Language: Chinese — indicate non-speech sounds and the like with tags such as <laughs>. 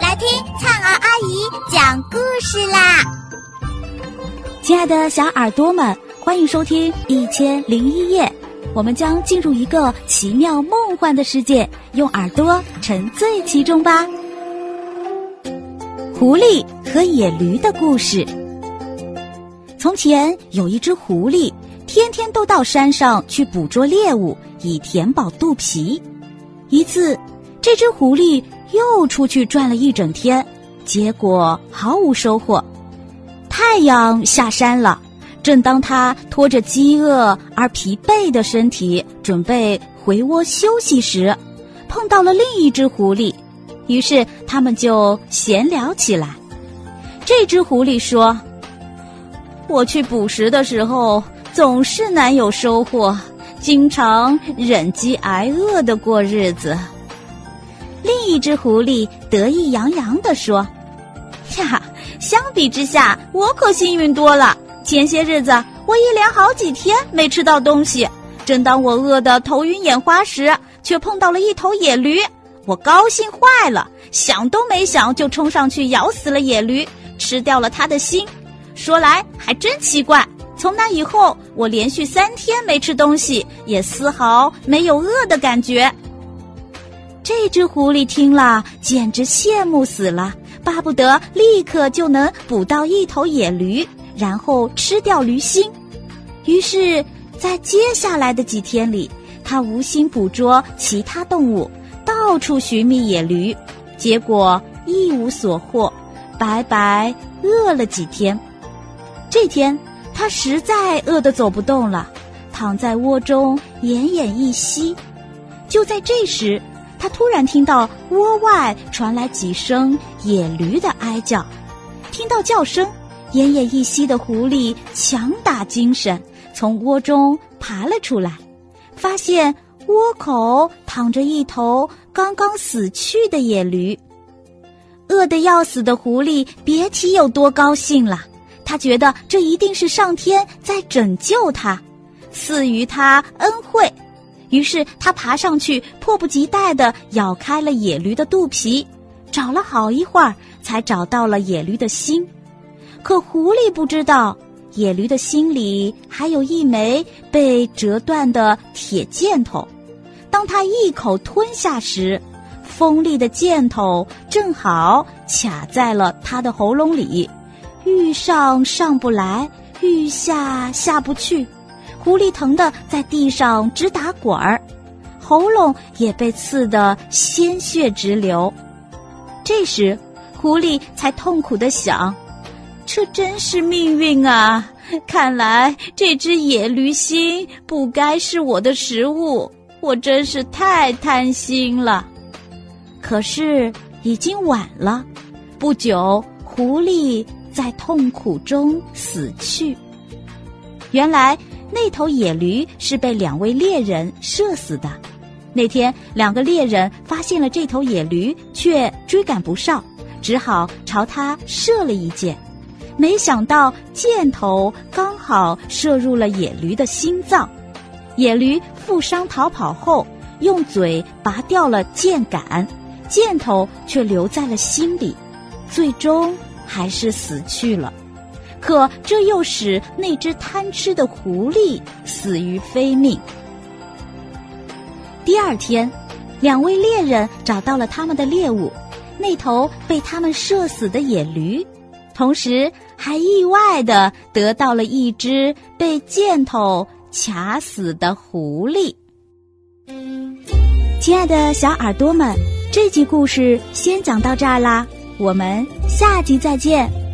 来听灿儿阿姨讲故事啦！亲爱的小耳朵们，欢迎收听《一千零一夜》，我们将进入一个奇妙梦幻的世界，用耳朵沉醉其中吧。狐狸和野驴的故事。从前有一只狐狸，天天都到山上去捕捉猎物，以填饱肚皮。一次，这只狐狸。又出去转了一整天，结果毫无收获。太阳下山了，正当他拖着饥饿而疲惫的身体准备回窝休息时，碰到了另一只狐狸，于是他们就闲聊起来。这只狐狸说：“我去捕食的时候总是难有收获，经常忍饥挨饿的过日子。”另一只狐狸得意洋洋地说：“ <laughs> 呀，相比之下，我可幸运多了。前些日子，我一连好几天没吃到东西。正当我饿得头晕眼花时，却碰到了一头野驴。我高兴坏了，想都没想就冲上去咬死了野驴，吃掉了它的心。说来还真奇怪，从那以后，我连续三天没吃东西，也丝毫没有饿的感觉。”这只狐狸听了，简直羡慕死了，巴不得立刻就能捕到一头野驴，然后吃掉驴心。于是，在接下来的几天里，他无心捕捉其他动物，到处寻觅野驴，结果一无所获，白白饿了几天。这天，他实在饿得走不动了，躺在窝中奄奄一息。就在这时，他突然听到窝外传来几声野驴的哀叫，听到叫声，奄奄一息的狐狸强打精神，从窝中爬了出来，发现窝口躺着一头刚刚死去的野驴。饿得要死的狐狸别提有多高兴了，他觉得这一定是上天在拯救他，赐予他恩惠。于是他爬上去，迫不及待地咬开了野驴的肚皮，找了好一会儿，才找到了野驴的心。可狐狸不知道，野驴的心里还有一枚被折断的铁箭头。当他一口吞下时，锋利的箭头正好卡在了他的喉咙里，欲上上不来，欲下下不去。狐狸疼得在地上直打滚儿，喉咙也被刺得鲜血直流。这时，狐狸才痛苦的想：“这真是命运啊！看来这只野驴心不该是我的食物，我真是太贪心了。”可是已经晚了，不久，狐狸在痛苦中死去。原来。那头野驴是被两位猎人射死的。那天，两个猎人发现了这头野驴，却追赶不上，只好朝它射了一箭。没想到箭头刚好射入了野驴的心脏。野驴负伤逃跑后，用嘴拔掉了箭杆，箭头却留在了心里，最终还是死去了。可这又使那只贪吃的狐狸死于非命。第二天，两位猎人找到了他们的猎物——那头被他们射死的野驴，同时还意外的得到了一只被箭头卡死的狐狸。亲爱的小耳朵们，这集故事先讲到这儿啦，我们下集再见。